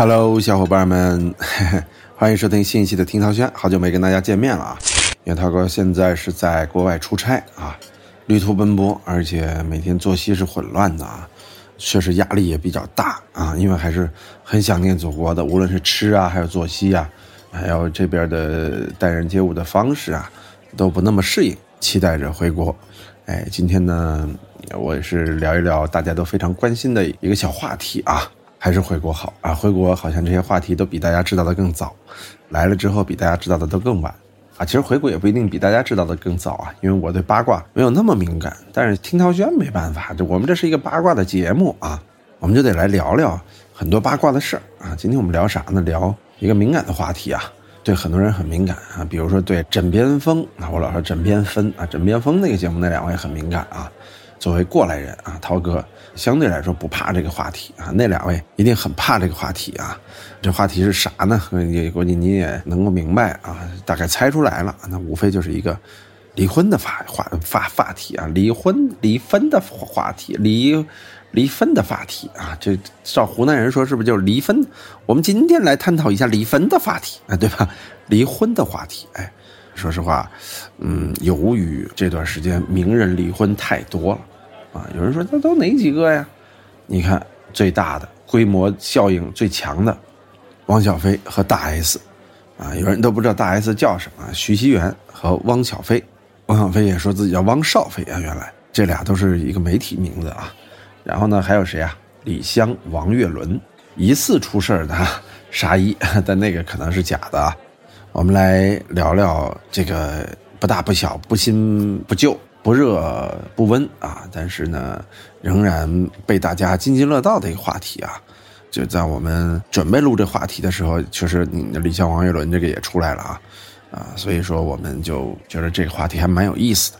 Hello，小伙伴们，欢迎收听新一期的听涛轩。好久没跟大家见面了啊，因为涛哥现在是在国外出差啊，旅途奔波，而且每天作息是混乱的啊，确实压力也比较大啊，因为还是很想念祖国的，无论是吃啊，还有作息啊，还有这边的待人接物的方式啊，都不那么适应，期待着回国。哎，今天呢，我也是聊一聊大家都非常关心的一个小话题啊。还是回国好啊！回国好像这些话题都比大家知道的更早，来了之后比大家知道的都更晚，啊，其实回国也不一定比大家知道的更早啊，因为我对八卦没有那么敏感。但是听涛轩没办法，这我们这是一个八卦的节目啊，我们就得来聊聊很多八卦的事儿啊。今天我们聊啥呢？聊一个敏感的话题啊，对很多人很敏感啊，比如说对枕边风啊，我老说枕边风啊，枕边风那个节目那两位很敏感啊。作为过来人啊，涛哥相对来说不怕这个话题啊，那两位一定很怕这个话题啊。这话题是啥呢？也估计你也能够明白啊，大概猜出来了。那无非就是一个离婚的话话话话题啊，离婚离婚的话题，离离婚的话题啊。这照湖南人说，是不是就是离婚？我们今天来探讨一下离婚的话题啊，对吧？离婚的话题，哎，说实话，嗯，由于这段时间名人离婚太多了。啊，有人说那都哪几个呀？你看最大的规模效应最强的，汪小菲和大 S，啊，有人都不知道大 S 叫什么，徐熙媛和汪小菲，汪小菲也说自己叫汪少菲啊，原来这俩都是一个媒体名字啊。然后呢，还有谁啊？李湘、王岳伦，疑似出事的沙溢，但那个可能是假的啊。我们来聊聊这个不大不小、不新不旧。不热不温啊，但是呢，仍然被大家津津乐道的一个话题啊，就在我们准备录这话题的时候，确实你李湘、王岳伦这个也出来了啊，啊，所以说我们就觉得这个话题还蛮有意思的，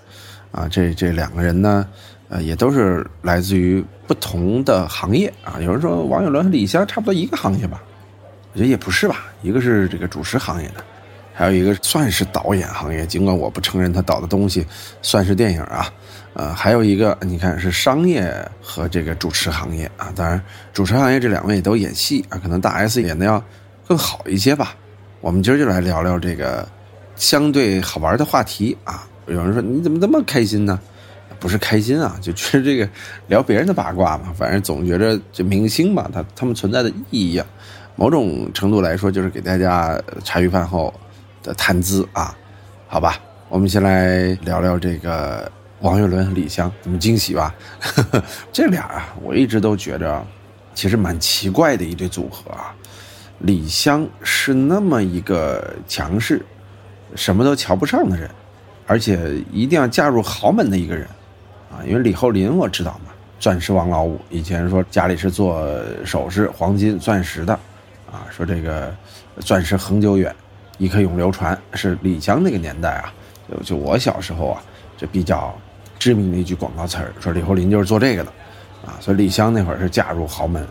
啊，这这两个人呢，呃，也都是来自于不同的行业啊。有人说王岳伦和李湘差不多一个行业吧，我觉得也不是吧，一个是这个主持行业的。还有一个算是导演行业，尽管我不承认他导的东西算是电影啊，呃，还有一个你看是商业和这个主持行业啊。当然，主持行业这两位都演戏啊，可能大 S 演的要更好一些吧。我们今儿就来聊聊这个相对好玩的话题啊。有人说你怎么这么开心呢？不是开心啊，就觉得这个聊别人的八卦嘛。反正总觉着这明星嘛，他他们存在的意义啊，某种程度来说就是给大家茶余饭后。的谈资啊，好吧，我们先来聊聊这个王岳伦和李湘，怎么惊喜吧？这俩啊，我一直都觉着，其实蛮奇怪的一对组合啊。李湘是那么一个强势，什么都瞧不上的人，而且一定要嫁入豪门的一个人啊。因为李厚霖我知道嘛，钻石王老五，以前说家里是做首饰、黄金、钻石的啊，说这个钻石恒久远。一刻永流传是李湘那个年代啊，就就我小时候啊，这比较知名的一句广告词儿，说李厚霖就是做这个的，啊，所以李湘那会儿是嫁入豪门，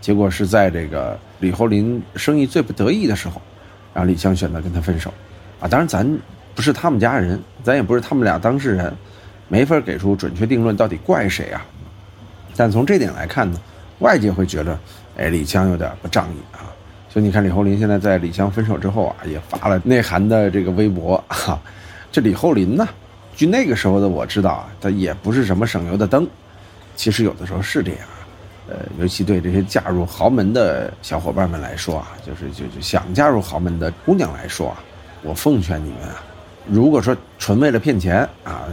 结果是在这个李厚霖生意最不得意的时候，然后李湘选择跟他分手，啊，当然咱不是他们家人，咱也不是他们俩当事人，没法给出准确定论到底怪谁啊，但从这点来看呢，外界会觉得，哎，李湘有点不仗义啊。所以你看，李厚霖现在在李湘分手之后啊，也发了内涵的这个微博哈。这李厚霖呢，据那个时候的我知道啊，他也不是什么省油的灯。其实有的时候是这样，呃，尤其对这些嫁入豪门的小伙伴们来说啊，就是就就想嫁入豪门的姑娘来说啊，我奉劝你们啊，如果说纯为了骗钱啊，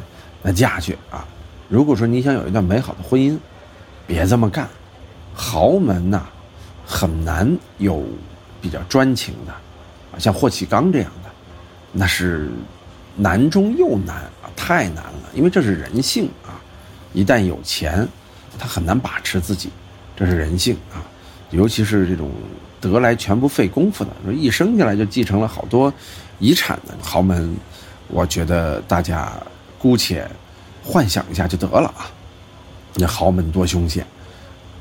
那嫁去啊；如果说你想有一段美好的婚姻，别这么干。豪门呐。很难有比较专情的，啊，像霍启刚这样的，那是难中又难啊，太难了。因为这是人性啊，一旦有钱，他很难把持自己，这是人性啊。尤其是这种得来全不费功夫的，说一生下来就继承了好多遗产的豪门，我觉得大家姑且幻想一下就得了啊。那豪门多凶险，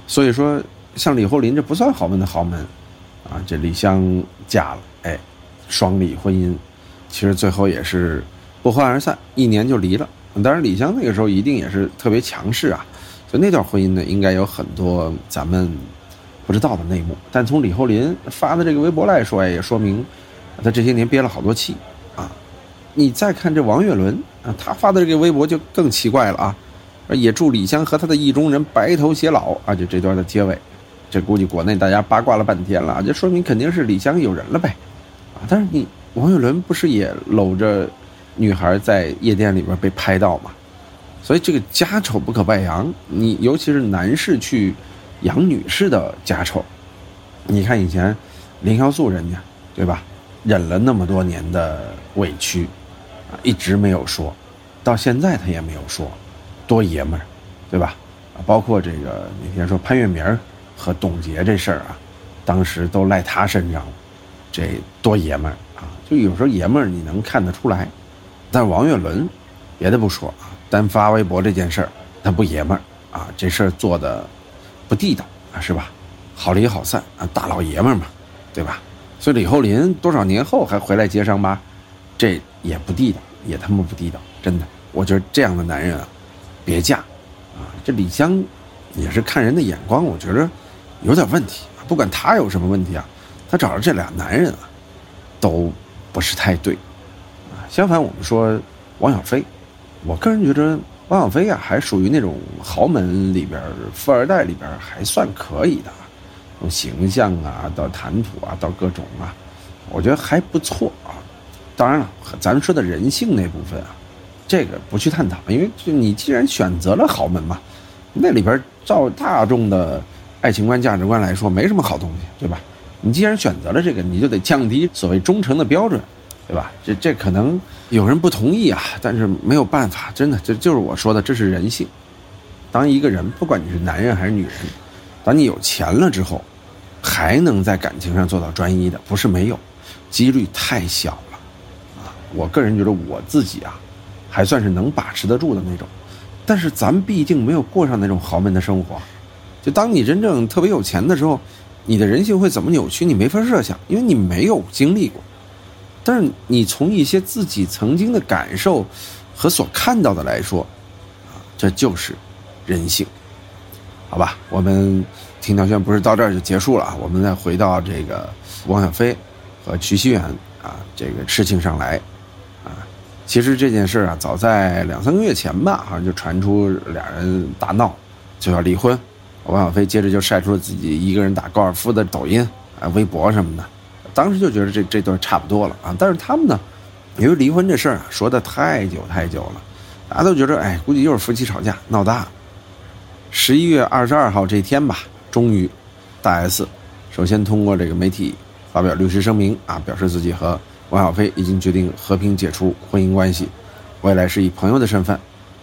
所以说。像李厚霖这不算豪门的豪门，啊，这李湘嫁了，哎，双李婚姻，其实最后也是不欢而散，一年就离了。当然，李湘那个时候一定也是特别强势啊，所以那段婚姻呢，应该有很多咱们不知道的内幕。但从李厚霖发的这个微博来说，哎也说明他这些年憋了好多气啊。你再看这王岳伦啊，他发的这个微博就更奇怪了啊，也祝李湘和他的意中人白头偕老啊。就这段的结尾，这估计国内大家八卦了半天了，就说明肯定是李湘有人了呗啊。但是你王岳伦不是也搂着女孩在夜店里边被拍到吗？所以这个家丑不可外扬，你尤其是男士去养女士的家丑，你看以前林潇肃人家对吧，忍了那么多年的委屈，啊一直没有说，到现在他也没有说，多爷们儿，对吧？啊，包括这个那天说潘粤明和董洁这事儿啊，当时都赖他身上了，这多爷们儿啊！就有时候爷们儿你能看得出来，但王岳伦，别的不说啊。单发微博这件事儿，他不爷们儿啊，这事儿做的不地道啊，是吧？好离好散啊，大老爷们儿嘛，对吧？所以李厚林多少年后还回来接伤疤，这也不地道，也他妈不地道，真的。我觉得这样的男人啊，别嫁啊。这李湘也是看人的眼光，我觉得有点问题。不管他有什么问题啊，他找着这俩男人啊，都不是太对啊。相反，我们说王小飞。我个人觉得汪小菲啊，还属于那种豪门里边富二代里边还算可以的，从形象啊到谈吐啊到各种啊，我觉得还不错啊。当然了，咱说的人性那部分啊，这个不去探讨，因为就你既然选择了豪门嘛，那里边照大众的爱情观价值观来说，没什么好东西，对吧？你既然选择了这个，你就得降低所谓忠诚的标准。对吧？这这可能有人不同意啊，但是没有办法，真的，这就是我说的，这是人性。当一个人，不管你是男人还是女人，当你有钱了之后，还能在感情上做到专一的，不是没有，几率太小了啊！我个人觉得我自己啊，还算是能把持得住的那种。但是咱毕竟没有过上那种豪门的生活，就当你真正特别有钱的时候，你的人性会怎么扭曲，你没法设想，因为你没有经历过。但是你从一些自己曾经的感受和所看到的来说，啊，这就是人性，好吧？我们听条轩不是到这儿就结束了啊？我们再回到这个汪小菲和徐熙媛啊这个事情上来啊。其实这件事啊，早在两三个月前吧，好像就传出俩人大闹，就要离婚。王小飞接着就晒出了自己一个人打高尔夫的抖音啊、微博什么的。当时就觉得这这段差不多了啊，但是他们呢，因为离婚这事儿啊说的太久太久了，大家都觉得哎，估计又是夫妻吵架闹大。十一月二十二号这天吧，终于，大 S 首先通过这个媒体发表律师声明啊，表示自己和王小飞已经决定和平解除婚姻关系，未来是以朋友的身份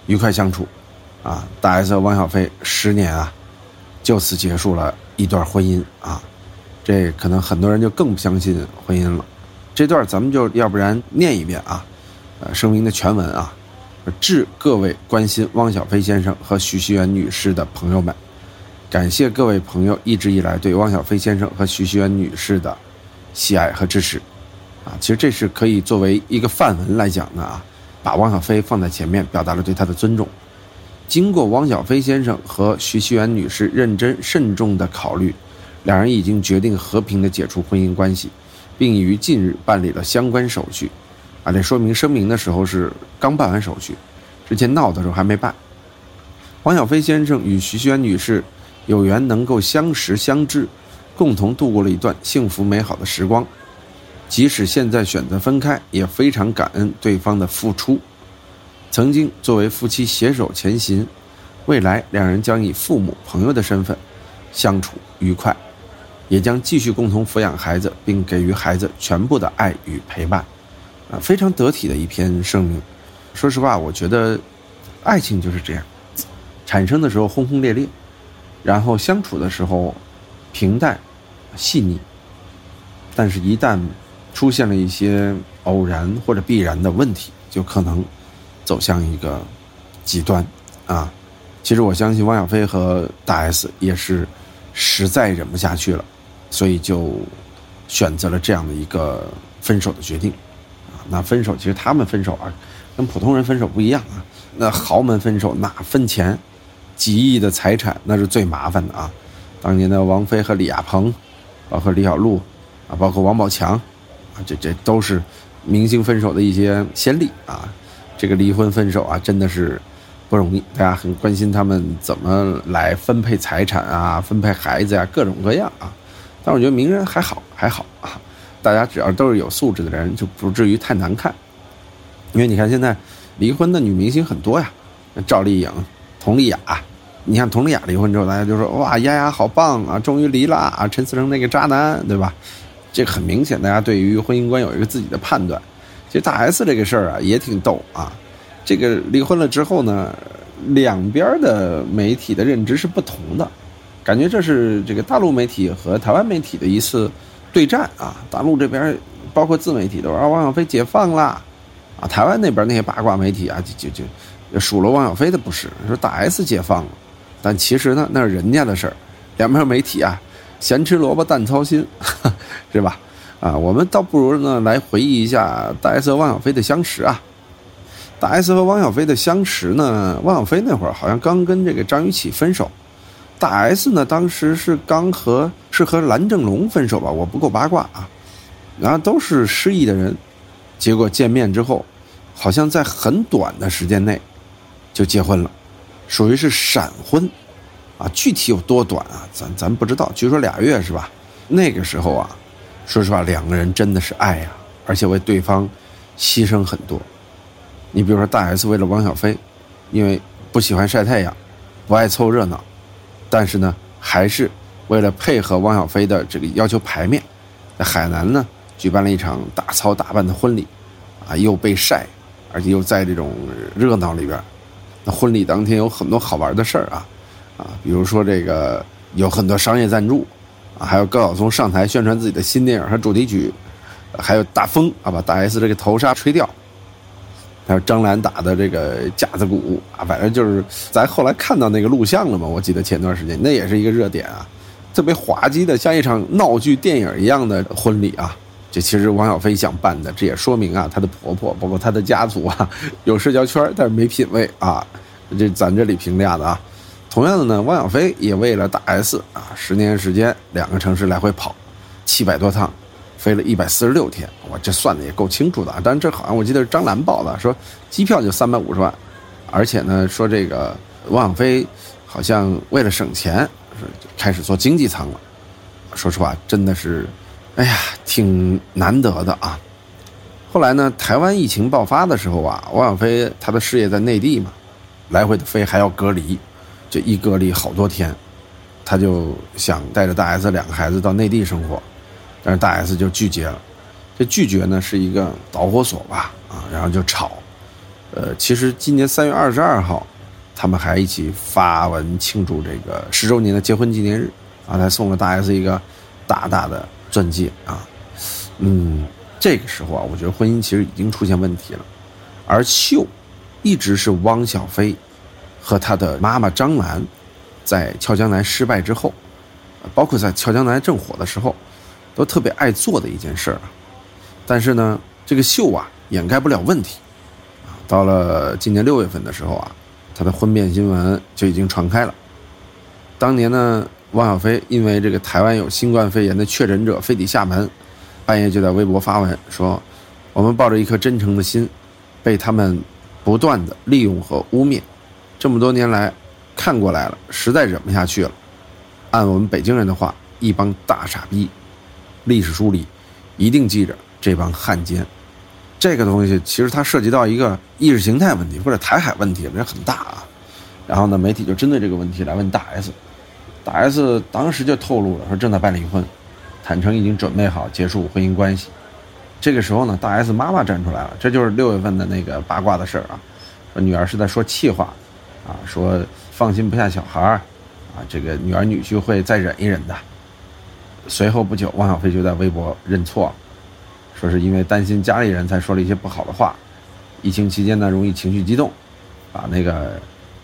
愉快相处，啊，大 S 和王小飞十年啊，就此结束了一段婚姻啊。这可能很多人就更不相信婚姻了，这段咱们就要不然念一遍啊，呃，声明的全文啊，致各位关心汪小菲先生和徐熙媛女士的朋友们，感谢各位朋友一直以来对汪小菲先生和徐熙媛女士的喜爱和支持，啊，其实这是可以作为一个范文来讲的啊，把汪小菲放在前面，表达了对他的尊重。经过汪小菲先生和徐熙媛女士认真慎重的考虑。两人已经决定和平的解除婚姻关系，并于近日办理了相关手续。啊，这说明声明的时候是刚办完手续，之前闹的时候还没办。汪小菲先生与徐熙媛女士有缘能够相识相知，共同度过了一段幸福美好的时光。即使现在选择分开，也非常感恩对方的付出。曾经作为夫妻携手前行，未来两人将以父母、朋友的身份相处愉快。也将继续共同抚养孩子，并给予孩子全部的爱与陪伴，啊，非常得体的一篇声明。说实话，我觉得爱情就是这样，产生的时候轰轰烈烈，然后相处的时候平淡细腻，但是一旦出现了一些偶然或者必然的问题，就可能走向一个极端啊。其实我相信汪小菲和大 S 也是实在忍不下去了。所以就选择了这样的一个分手的决定，啊，那分手其实他们分手啊，跟普通人分手不一样啊。那豪门分手那分钱，几亿的财产那是最麻烦的啊。当年的王菲和李亚鹏，包括李小璐，啊，包括王宝强，啊，这这都是明星分手的一些先例啊。这个离婚分手啊，真的是不容易，大家很关心他们怎么来分配财产啊，分配孩子呀，各种各样啊。但我觉得名人还好，还好啊。大家只要都是有素质的人，就不至于太难看。因为你看现在离婚的女明星很多呀，赵丽颖、佟丽娅。你看佟丽娅离婚之后，大家就说哇，丫丫好棒啊，终于离了啊，陈思诚那个渣男，对吧？这很明显，大家对于婚姻观有一个自己的判断。其实大 S 这个事儿啊，也挺逗啊。这个离婚了之后呢，两边的媒体的认知是不同的，感觉这是这个大陆媒体和台湾媒体的一次。对战啊！大陆这边包括自媒体都说汪小菲解放啦，啊，台湾那边那些八卦媒体啊，就就就数落汪小菲的不是，说大 S 解放了，但其实呢，那是人家的事儿。两边媒体啊，咸吃萝卜淡操心，是吧？啊，我们倒不如呢来回忆一下大 S 和汪小菲的相识啊。大 S 和汪小菲的相识呢，汪小菲那会儿好像刚跟这个张雨绮分手。大 S 呢，当时是刚和是和蓝正龙分手吧，我不够八卦啊。然后都是失意的人，结果见面之后，好像在很短的时间内就结婚了，属于是闪婚啊。具体有多短啊？咱咱不知道，据说俩月是吧？那个时候啊，说实话，两个人真的是爱呀，而且为对方牺牲很多。你比如说大 S 为了汪小菲，因为不喜欢晒太阳，不爱凑热闹。但是呢，还是为了配合汪小菲的这个要求排面，在海南呢举办了一场大操大办的婚礼，啊，又被晒，而且又在这种热闹里边。那婚礼当天有很多好玩的事儿啊，啊，比如说这个有很多商业赞助，还有高晓松上台宣传自己的新电影和主题曲，还有大风啊把大 S 这个头纱吹掉。还有张兰打的这个架子鼓啊，反正就是咱后来看到那个录像了嘛。我记得前段时间那也是一个热点啊，特别滑稽的，像一场闹剧电影一样的婚礼啊。这其实王小飞想办的，这也说明啊，她的婆婆包括她的家族啊，有社交圈，但是没品位啊。这咱这里评价的啊。同样的呢，汪小菲也为了大 S 啊，十年时间两个城市来回跑，七百多趟。飞了一百四十六天，我这算的也够清楚的啊！但是这好像我记得是张兰报的，说机票就三百五十万，而且呢说这个汪小菲好像为了省钱，开始坐经济舱了。说实话，真的是，哎呀，挺难得的啊！后来呢，台湾疫情爆发的时候啊，汪小菲他的事业在内地嘛，来回的飞还要隔离，这一隔离好多天，他就想带着大 S 两个孩子到内地生活。但是大 S 就拒绝了，这拒绝呢是一个导火索吧，啊，然后就吵，呃，其实今年三月二十二号，他们还一起发文庆祝这个十周年的结婚纪念日，啊，还送了大 S 一个大大的钻戒啊，嗯，这个时候啊，我觉得婚姻其实已经出现问题了，而秀，一直是汪小菲和他的妈妈张兰，在俏江南失败之后，包括在俏江南正火的时候。都特别爱做的一件事儿，但是呢，这个秀啊掩盖不了问题。到了今年六月份的时候啊，他的婚变新闻就已经传开了。当年呢，汪小菲因为这个台湾有新冠肺炎的确诊者飞抵厦门，半夜就在微博发文说：“我们抱着一颗真诚的心，被他们不断的利用和污蔑，这么多年来看过来了，实在忍不下去了。按我们北京人的话，一帮大傻逼。”历史书里一定记着这帮汉奸，这个东西其实它涉及到一个意识形态问题或者台海问题，这很大啊。然后呢，媒体就针对这个问题来问大 S，大 S 当时就透露了说正在办离婚，坦诚已经准备好结束婚姻关系。这个时候呢，大 S 妈妈站出来了，这就是六月份的那个八卦的事儿啊，说女儿是在说气话，啊，说放心不下小孩儿，啊，这个女儿女婿会再忍一忍的。随后不久，汪小菲就在微博认错，说是因为担心家里人才说了一些不好的话。疫情期间呢，容易情绪激动，把那个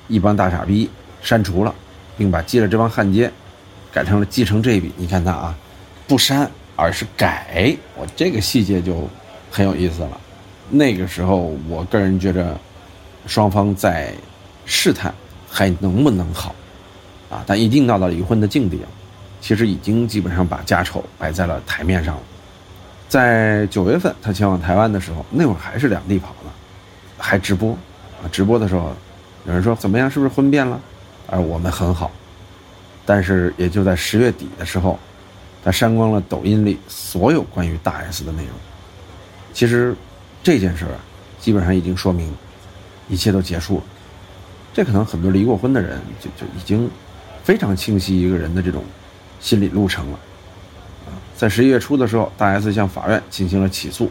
一帮大傻逼删除了，并把记了这帮汉奸改成了继承这一笔。你看他啊，不删而是改，我这个细节就很有意思了。那个时候，我个人觉着双方在试探还能不能好啊，但一定闹到离婚的境地。其实已经基本上把家丑摆在了台面上了。在九月份他前往台湾的时候，那会儿还是两地跑呢，还直播，啊，直播的时候，有人说怎么样，是不是婚变了？而我们很好，但是也就在十月底的时候，他删光了抖音里所有关于大 S 的内容。其实这件事儿啊，基本上已经说明一切都结束了。这可能很多离过婚的人就就已经非常清晰一个人的这种心理路程了。啊在十一月初的时候，大 S 向法院进行了起诉，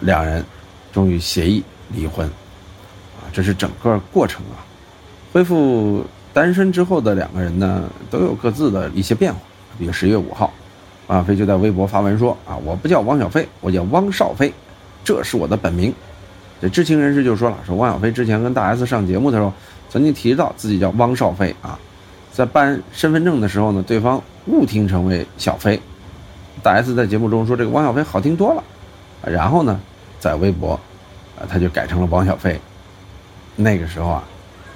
两人终于协议离婚，啊，这是整个过程啊。恢复单身之后的两个人呢，都有各自的一些变化。比如十一月五号，王小飞就在微博发文说：“啊，我不叫汪小菲，我叫汪少菲，这是我的本名。”这知情人士就说了：“说汪小菲之前跟大 S 上节目的时候，曾经提到自己叫汪少菲啊，在办身份证的时候呢，对方误听成为小飞。”大 S 在节目中说：“这个汪小菲好听多了。”然后呢，在微博，啊，他就改成了王小飞。那个时候啊，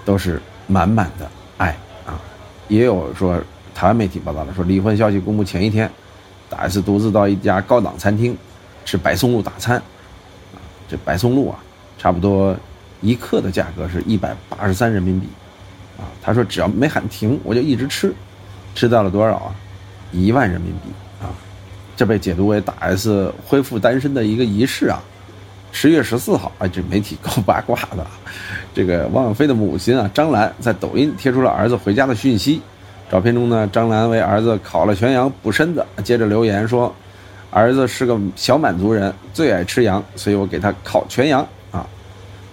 都是满满的爱啊。也有说，台湾媒体报道了，说离婚消息公布前一天，大 S 独自到一家高档餐厅吃白松露大餐。啊，这白松露啊，差不多一克的价格是一百八十三人民币。啊，他说只要没喊停，我就一直吃，吃到了多少啊？一万人民币啊。这被解读为大 S 恢复单身的一个仪式啊！十月十四号，哎，这媒体够八卦的。这个汪小菲的母亲啊，张兰在抖音贴出了儿子回家的讯息。照片中呢，张兰为儿子烤了全羊补身子，接着留言说：“儿子是个小满族人，最爱吃羊，所以我给他烤全羊，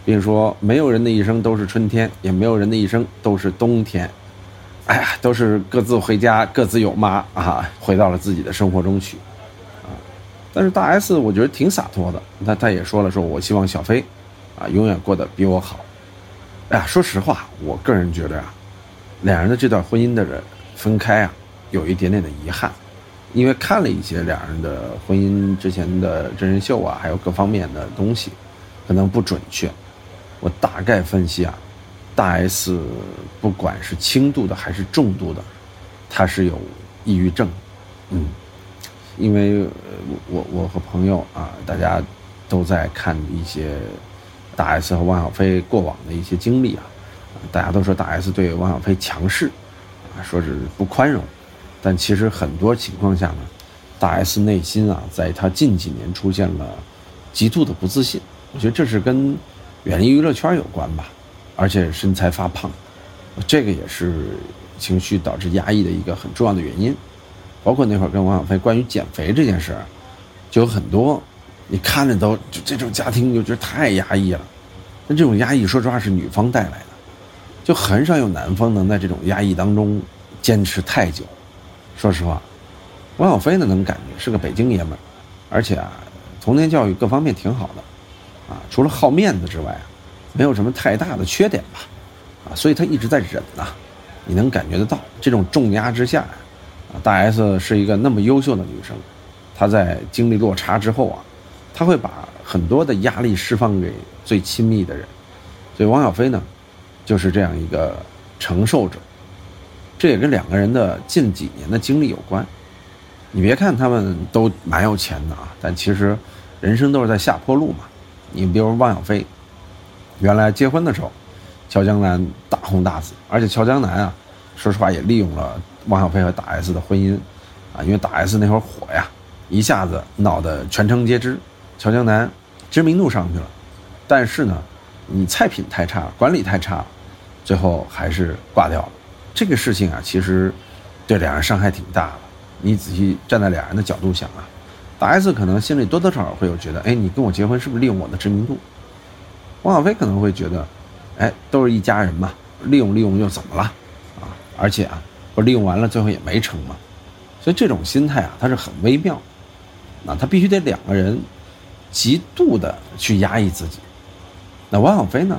并说没有人的一生都是春天，也没有人的一生都是冬天。哎呀，都是各自回家，各自有妈啊，回到了自己的生活中去。”啊但是大 S 我觉得挺洒脱的，他他也说了，说我希望小飞，啊，永远过得比我好。哎呀，说实话，我个人觉得啊，两人的这段婚姻的人分开啊，有一点点的遗憾，因为看了一些两人的婚姻之前的真人秀啊，还有各方面的东西，可能不准确。我大概分析啊，大 S 不管是轻度的还是重度的，他是有抑郁症，嗯。因为我我和朋友啊，大家都在看一些大 S 和汪小菲过往的一些经历啊，大家都说大 S 对汪小菲强势，啊，说是不宽容，但其实很多情况下呢，大 S 内心啊，在他近几年出现了极度的不自信，我觉得这是跟远离娱乐圈有关吧，而且身材发胖，这个也是情绪导致压抑的一个很重要的原因。包括那会儿跟王小飞关于减肥这件事就有很多，你看着都就这种家庭就觉得太压抑了。那这种压抑，说实话是女方带来的，就很少有男方能在这种压抑当中坚持太久。说实话，王小飞呢能感觉是个北京爷们儿，而且啊，童年教育各方面挺好的，啊，除了好面子之外啊，没有什么太大的缺点吧，啊，所以他一直在忍呐。你能感觉得到这种重压之下啊。大 S 是一个那么优秀的女生，她在经历落差之后啊，她会把很多的压力释放给最亲密的人，所以王小飞呢，就是这样一个承受者。这也跟两个人的近几年的经历有关。你别看他们都蛮有钱的啊，但其实人生都是在下坡路嘛。你比如汪小菲，原来结婚的时候，乔江南大红大紫，而且乔江南啊，说实话也利用了。汪小菲和大 S 的婚姻，啊，因为大 S 那会儿火呀，一下子闹得全城皆知，乔江南知名度上去了，但是呢，你菜品太差，管理太差，最后还是挂掉了。这个事情啊，其实对两人伤害挺大的。你仔细站在两人的角度想啊，大 S 可能心里多多少少会有觉得，哎，你跟我结婚是不是利用我的知名度？汪小菲可能会觉得，哎，都是一家人嘛，利用利用又怎么了？啊，而且啊。不利用完了，最后也没成嘛，所以这种心态啊，它是很微妙，那他必须得两个人极度的去压抑自己。那汪小菲呢，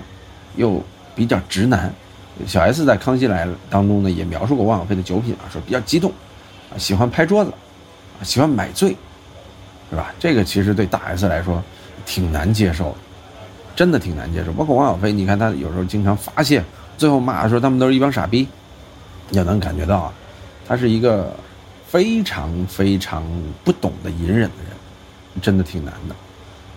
又比较直男，小 S 在《康熙来了》当中呢也描述过汪小菲的酒品啊，说比较激动，啊喜欢拍桌子，啊喜欢买醉，是吧？这个其实对大 S 来说挺难接受，真的挺难接受。包括王小飞，你看他有时候经常发泄，最后骂说他们都是一帮傻逼。也能感觉到啊，他是一个非常非常不懂得隐忍的人，真的挺难的。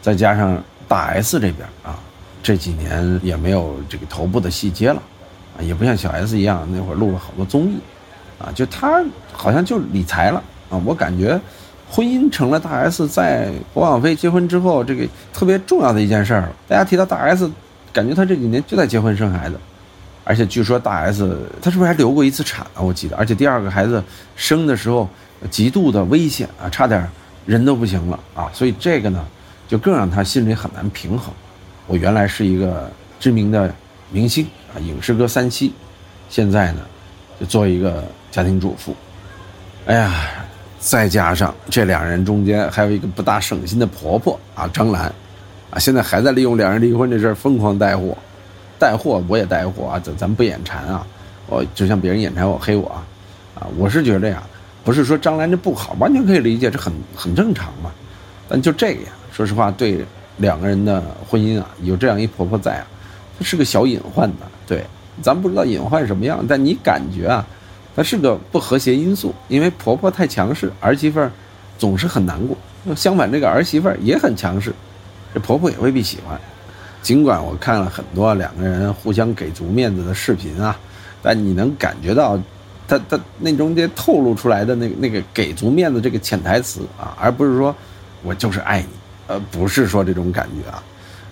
再加上大 S 这边啊，这几年也没有这个头部的戏接了，啊，也不像小 S 一样那会儿录了好多综艺，啊，就他好像就理财了啊。我感觉婚姻成了大 S 在和王菲结婚之后这个特别重要的一件事儿了。大家提到大 S，感觉她这几年就在结婚生孩子，而且据说大 S 她是不是还流过一次产啊？我记得，而且第二个孩子生的时候极度的危险啊，差点人都不行了啊。所以这个呢。就更让她心里很难平衡。我原来是一个知名的明星啊，影视歌三栖，现在呢，就做一个家庭主妇。哎呀，再加上这两人中间还有一个不大省心的婆婆啊，张兰，啊，现在还在利用两人离婚这事儿疯狂带货，带货我也带货啊，咱咱不眼馋啊，我就像别人眼馋我黑我啊，啊，我是觉得呀，不是说张兰这不好，完全可以理解，这很很正常嘛，但就这个呀。说实话，对两个人的婚姻啊，有这样一婆婆在啊，她是个小隐患的。对，咱不知道隐患什么样，但你感觉啊，她是个不和谐因素。因为婆婆太强势，儿媳妇儿总是很难过。相反，这个儿媳妇儿也很强势，这婆婆也未必喜欢。尽管我看了很多两个人互相给足面子的视频啊，但你能感觉到，她她那中间透露出来的那个那个给足面子这个潜台词啊，而不是说我就是爱你。呃，不是说这种感觉啊，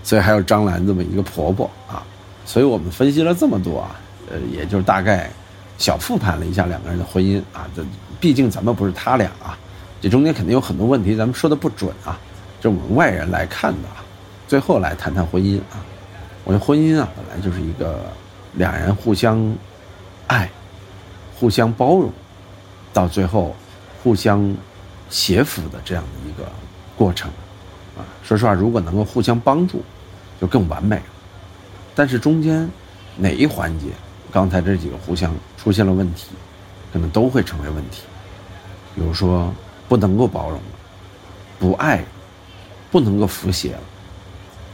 所以还有张兰这么一个婆婆啊，所以我们分析了这么多啊，呃，也就是大概小复盘了一下两个人的婚姻啊，这毕竟咱们不是他俩啊，这中间肯定有很多问题，咱们说的不准啊，这我们外人来看的啊。最后来谈谈婚姻啊，我觉得婚姻啊本来就是一个两人互相爱、互相包容，到最后互相协扶的这样的一个过程。啊，说实话，如果能够互相帮助，就更完美了。但是中间哪一环节，刚才这几个互相出现了问题，可能都会成为问题。比如说，不能够包容了，不爱，不能够服协了，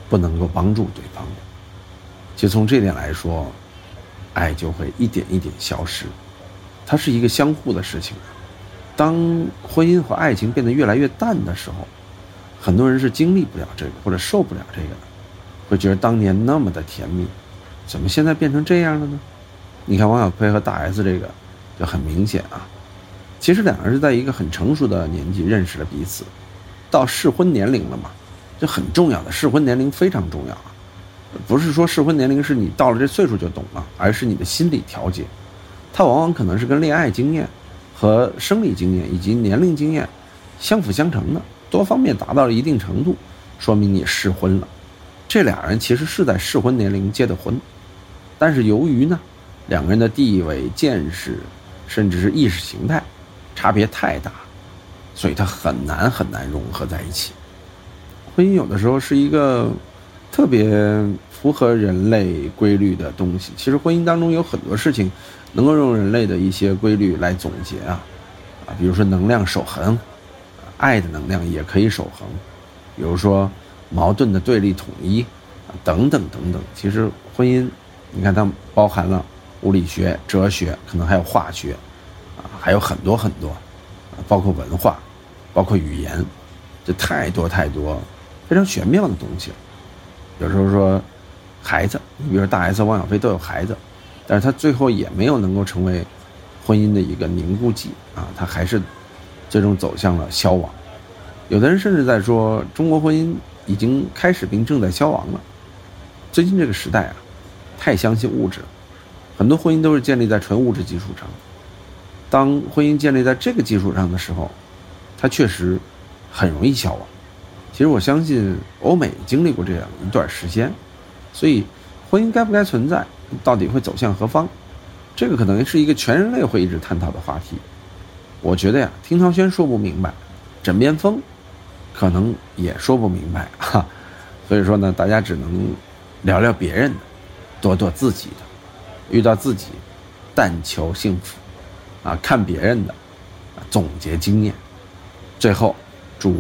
不能够帮助对方了。其实从这点来说，爱就会一点一点消失。它是一个相互的事情。当婚姻和爱情变得越来越淡的时候。很多人是经历不了这个，或者受不了这个的，会觉得当年那么的甜蜜，怎么现在变成这样了呢？你看王小飞和大 S 这个就很明显啊。其实两个人是在一个很成熟的年纪认识了彼此，到适婚年龄了嘛，这很重要的适婚年龄非常重要啊。不是说适婚年龄是你到了这岁数就懂了，而是你的心理调节，它往往可能是跟恋爱经验和生理经验以及年龄经验相辅相成的。多方面达到了一定程度，说明你适婚了。这俩人其实是在适婚年龄结的婚，但是由于呢，两个人的地位、见识，甚至是意识形态差别太大，所以他很难很难融合在一起。婚姻有的时候是一个特别符合人类规律的东西。其实婚姻当中有很多事情能够用人类的一些规律来总结啊，啊，比如说能量守恒。爱的能量也可以守恒，比如说矛盾的对立统一，等等等等。其实婚姻，你看它包含了物理学、哲学，可能还有化学，啊，还有很多很多，啊包括文化，包括语言，这太多太多非常玄妙的东西。有时候说孩子，你比如说大 S、汪小菲都有孩子，但是他最后也没有能够成为婚姻的一个凝固剂啊，他还是。最终走向了消亡，有的人甚至在说中国婚姻已经开始并正在消亡了。最近这个时代啊，太相信物质了，很多婚姻都是建立在纯物质基础上。当婚姻建立在这个基础上的时候，它确实很容易消亡。其实我相信欧美经历过这样一段时间，所以婚姻该不该存在，到底会走向何方，这个可能是一个全人类会一直探讨的话题。我觉得呀，听涛轩说不明白，枕边风可能也说不明白哈，所以说呢，大家只能聊聊别人的，躲躲自己的，遇到自己，但求幸福，啊，看别人的，总结经验，最后祝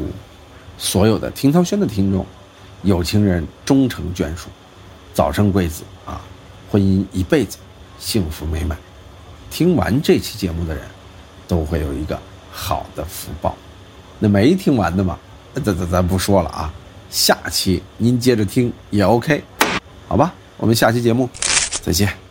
所有的听涛轩的听众，有情人终成眷属，早生贵子啊，婚姻一辈子幸福美满。听完这期节目的人。都会有一个好的福报。那没听完的嘛，咱咱咱不说了啊，下期您接着听也 OK，好吧？我们下期节目再见。